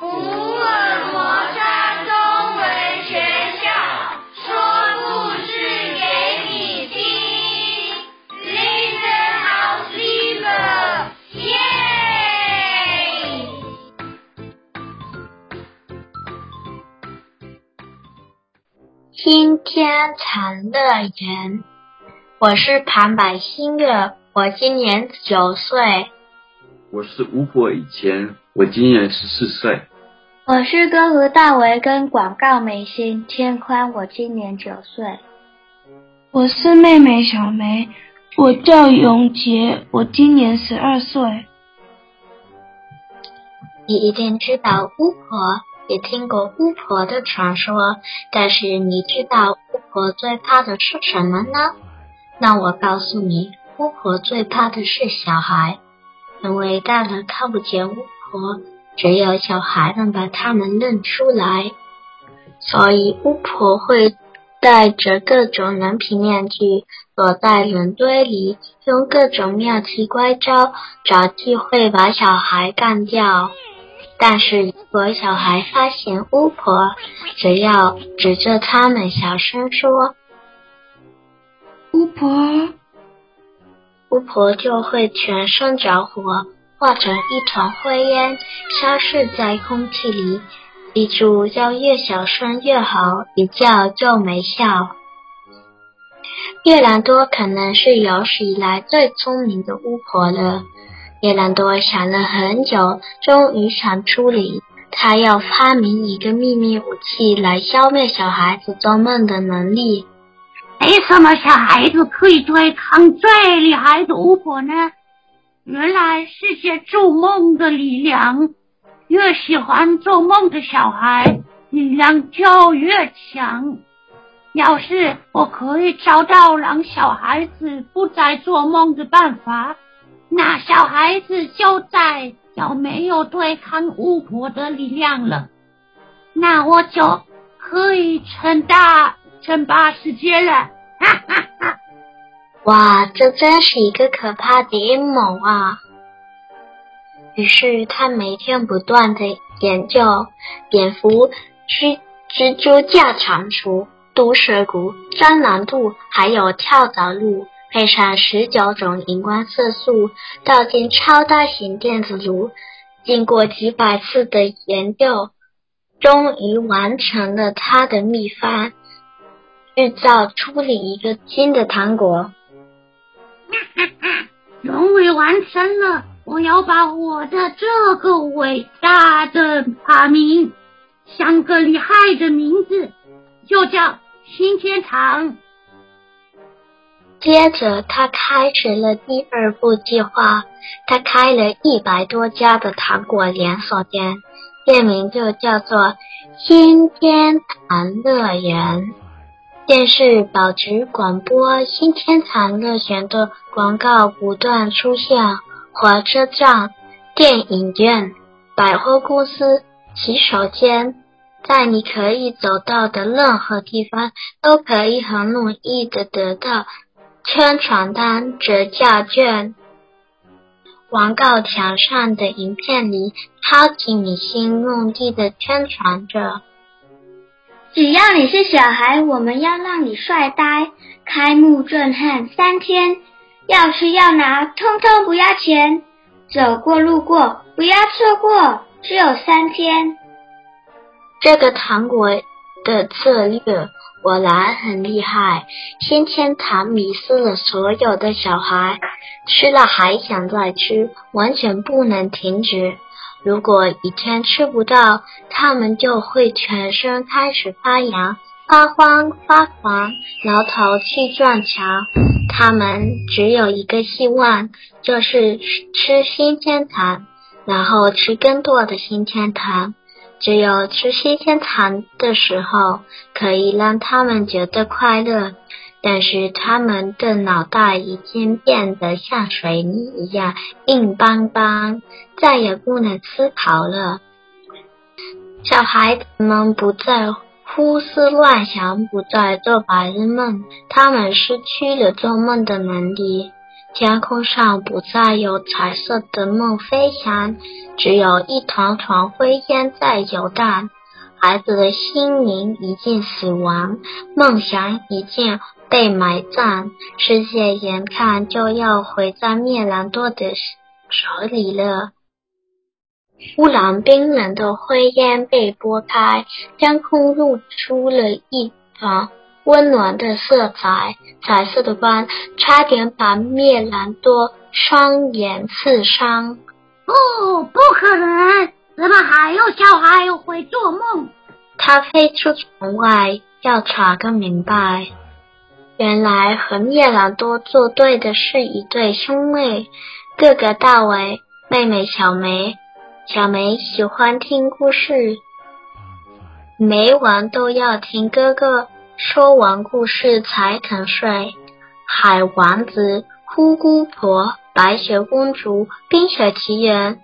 福尔摩沙中文学校说故事给你听，Listen our Live，耶！新天堂乐园，我是旁白新月，我今年九岁。我是巫婆以前，我今年十四岁。我是歌湖大维跟广告明星天宽，我今年九岁。我是妹妹小梅，我叫永杰，我今年十二岁。你一定知道巫婆，也听过巫婆的传说，但是你知道巫婆最怕的是什么呢？那我告诉你，巫婆最怕的是小孩。因为大人看不见巫婆，只有小孩能把他们认出来，所以巫婆会带着各种人皮面具，躲在人堆里，用各种妙奇怪招找机会把小孩干掉。但是如果小孩发现巫婆，只要指着他们小声说：“巫婆。”巫婆就会全身着火，化成一团灰烟，消失在空气里。记住，要越小声越好，一叫就没效。叶兰多可能是有史以来最聪明的巫婆了。叶兰多想了很久，终于想出理他要发明一个秘密武器来消灭小孩子做梦的能力。为什么小孩子可以对抗最厉害的巫婆呢？原来是些做梦的力量，越喜欢做梦的小孩，力量就越强。要是我可以找到让小孩子不再做梦的办法，那小孩子就再也没有对抗巫婆的力量了，那我就可以称大。称霸世界了！哈哈哈！哇，这真是一个可怕的阴谋啊！于是他每天不断地研究蝙蝠、蜘蜘蛛架蟾蜍、毒蛇骨、蟑螂肚，还有跳蚤露，配上十九种荧光色素，倒进超大型电子炉，经过几百次的研究，终于完成了他的秘方。制造出了一个新的糖果，哈哈哈！终于完成了！我要把我的这个伟大的发明，想个厉害的名字，就叫新天堂。接着，他开始了第二步计划。他开了一百多家的糖果连锁店，店名就叫做新天堂乐园。电视、报纸、广播，新天堂乐园的广告不断出现。火车站、电影院、百货公司、洗手间，在你可以走到的任何地方，都可以很容易的得到宣传单、折价券。广告墙上的影片里，超级明星用力的宣传着。只要你是小孩，我们要让你帅呆，开幕震撼三天，要吃要拿，通通不要钱，走过路过不要错过，只有三天。这个糖果的策略果然很厉害，天天糖迷死了所有的小孩，吃了还想再吃，完全不能停止。如果一天吃不到，他们就会全身开始发痒、发慌、发狂，挠头去撞墙。他们只有一个希望，就是吃新天堂，然后吃更多的新天堂。只有吃新天堂的时候，可以让他们觉得快乐。但是他们的脑袋已经变得像水泥一样硬邦邦，再也不能思考了。小孩子们不再胡思乱想，不再做白日梦，他们失去了做梦的能力。天空上不再有彩色的梦飞翔，只有一团团灰烟在游荡。孩子的心灵已经死亡，梦想已经被埋葬，世界眼看就要毁在灭兰多的手里了。忽然，冰冷的灰烟被拨开，天空露出了一团。温暖的色彩，彩色的光差点把灭兰多双眼刺伤。不，不可能！怎么还有小孩会做梦？他飞出窗外，要查个明白。原来和灭兰多作对的是一对兄妹，哥哥大为，妹妹小梅。小梅喜欢听故事，每晚都要听哥哥。说完故事才肯睡。海王子、灰姑婆、白雪公主、冰雪奇缘，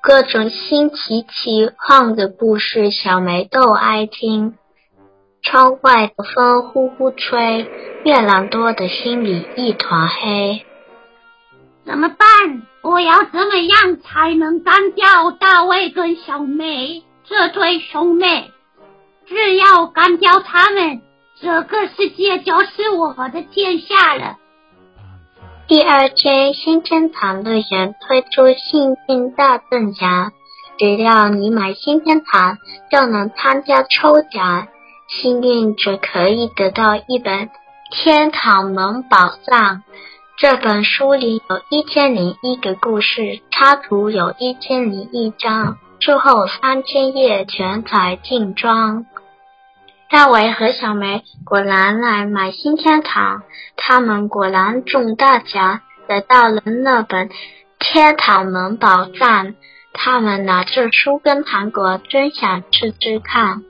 各种新奇奇幻的故事，小梅都爱听。窗外的风呼呼吹，灭兰多的心里一团黑。怎么办？我要怎么样才能干掉大卫跟小梅这对兄妹？只要干掉他们，这个世界就是我的天下了。第二天，新天堂乐园推出幸运大赠奖，只要你买新天堂，就能参加抽奖，幸运者可以得到一本《天堂门宝藏》。这本书里有一千零一个故事，插图有一千零一张，之后三千页全彩精装。大伟和小梅果然来买新天堂，他们果然中大奖，得到了那本《天堂门宝藏》。他们拿着书跟糖果，真想吃吃看。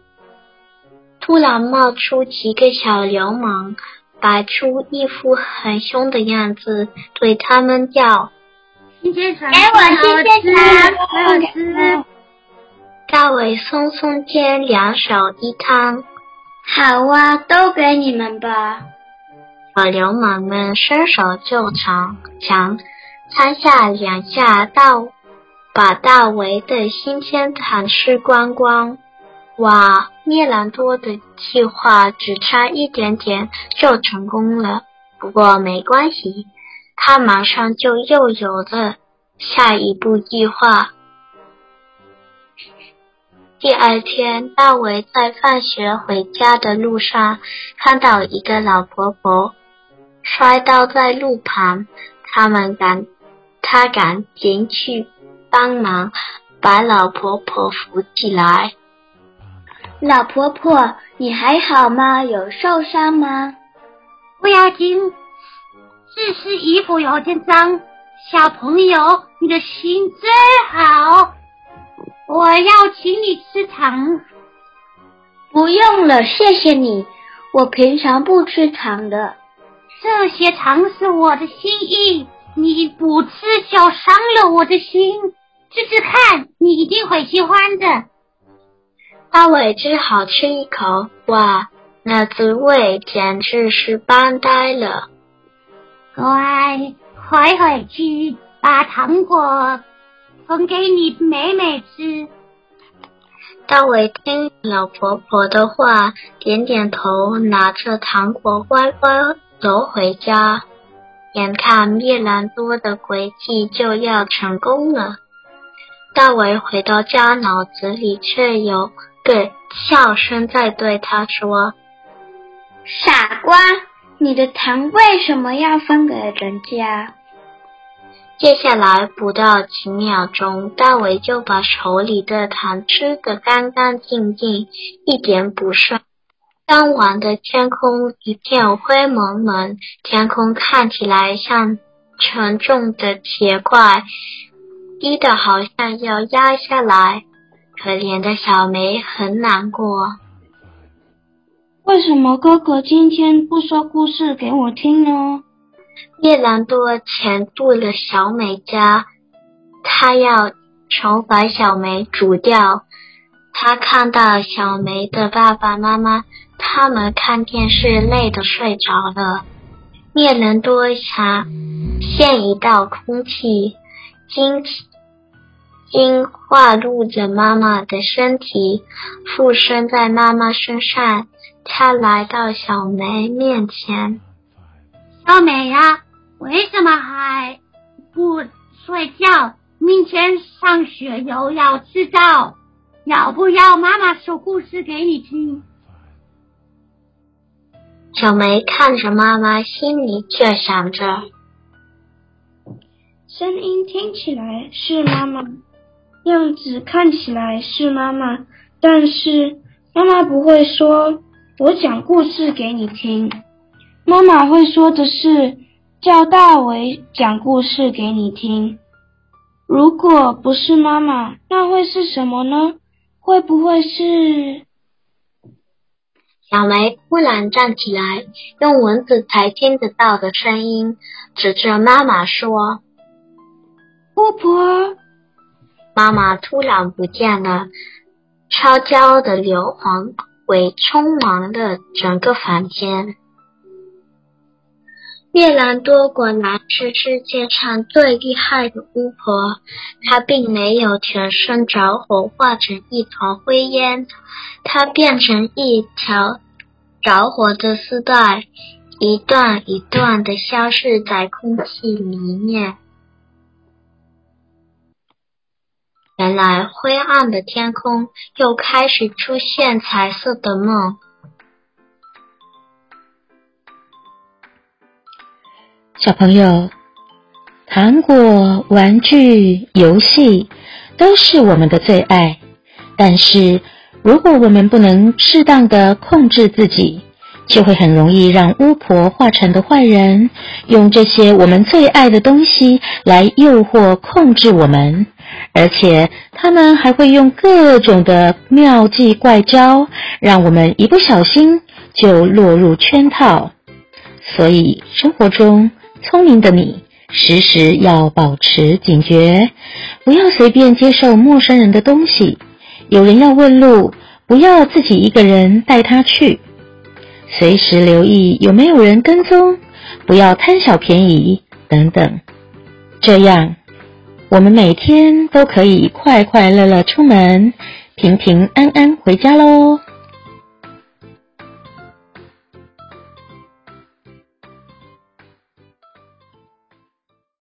突然冒出几个小流氓，摆出一副很凶的样子，对他们叫：“新天堂，给我新天堂，给我吃。”大伟耸耸肩，两手一摊。好啊，都给你们吧！小流氓们伸手就抢，抢三下两下到，把大伟的新鲜糖吃光光。哇！灭兰多的计划只差一点点就成功了。不过没关系，他马上就又有了下一步计划。第二天，大伟在放学回家的路上，看到一个老婆婆摔倒在路旁，他们赶，他赶紧去帮忙，把老婆婆扶起来。老婆婆，你还好吗？有受伤吗？不要紧，只是衣服有点脏。小朋友，你的心真好。我要请你吃糖。不用了，谢谢你。我平常不吃糖的。这些糖是我的心意，你不吃就伤了我的心。试试看，你一定会喜欢的。大伟只好吃一口，哇，那滋味简直是棒呆了。乖，快回去把糖果。分给你妹妹吃。大伟听老婆婆的话，点点头，拿着糖果乖乖走回家。眼看灭兰多的诡计就要成功了，大伟回到家，脑子里却有个笑声在对他说：“傻瓜，你的糖为什么要分给人家？”接下来不到几秒钟，大卫就把手里的糖吃得干干净净，一点不剩。当晚的天空一片灰蒙蒙，天空看起来像沉重的铁块，低得好像要压下来。可怜的小梅很难过。为什么哥哥今天不说故事给我听呢？灭兰多潜入了小美家，他要惩罚小梅煮掉。他看到小梅的爸爸妈妈，他们看电视累得睡着了。面兰多想现一道空气，经经化入着妈妈的身体，附身在妈妈身上。他来到小梅面前，小梅呀，为什么还不睡觉？明天上学又要迟到，要不要妈妈说故事给你听？小梅看着妈妈，心里却想着：声音听起来是妈妈，样子看起来是妈妈，但是妈妈不会说“我讲故事给你听”，妈妈会说的是“叫大为讲故事给你听”。如果不是妈妈，那会是什么呢？会不会是？小梅忽然站起来，用蚊子才听得到的声音指着妈妈说：“巫婆！”妈妈突然不见了，烧焦的硫磺味充满了整个房间。灭兰多果然是世界上最厉害的巫婆，她并没有全身着火化成一团灰烟，她变成一条着火的丝带，一段一段的消失在空气里面。来灰暗的天空又开始出现彩色的梦。小朋友，糖果、玩具、游戏都是我们的最爱。但是，如果我们不能适当的控制自己，就会很容易让巫婆化成的坏人用这些我们最爱的东西来诱惑、控制我们。而且，他们还会用各种的妙计怪招，让我们一不小心就落入圈套。所以，生活中，聪明的你，时时要保持警觉，不要随便接受陌生人的东西。有人要问路，不要自己一个人带他去。随时留意有没有人跟踪，不要贪小便宜等等。这样，我们每天都可以快快乐乐出门，平平安安回家喽。